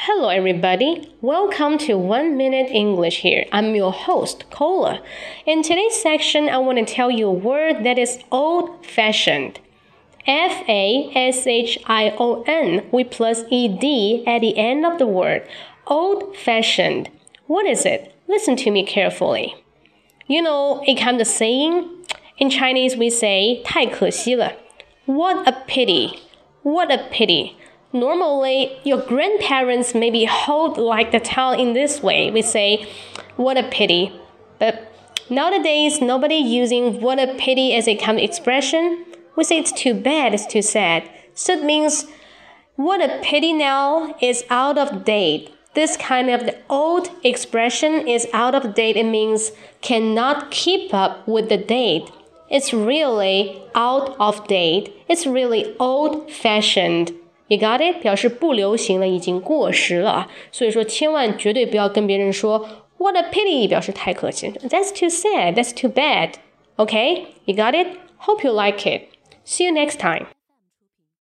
Hello, everybody. Welcome to One Minute English here. I'm your host, Cola. In today's section, I want to tell you a word that is old fashioned. F A S H I O N We plus E D at the end of the word. Old fashioned. What is it? Listen to me carefully. You know, it comes a saying. In Chinese, we say 太可惜了. What a pity. What a pity. Normally, your grandparents maybe hold like the towel in this way. We say, what a pity. But nowadays, nobody using what a pity as a common expression. We say it's too bad, it's too sad. So it means what a pity now is out of date. This kind of the old expression is out of date. It means cannot keep up with the date. It's really out of date. It's really old fashioned. You got it？表示不流行了，已经过时了啊。所以说，千万绝对不要跟别人说 "What a pity"，表示太可惜。That's too sad. That's too bad. Okay? You got it? Hope you like it. See you next time.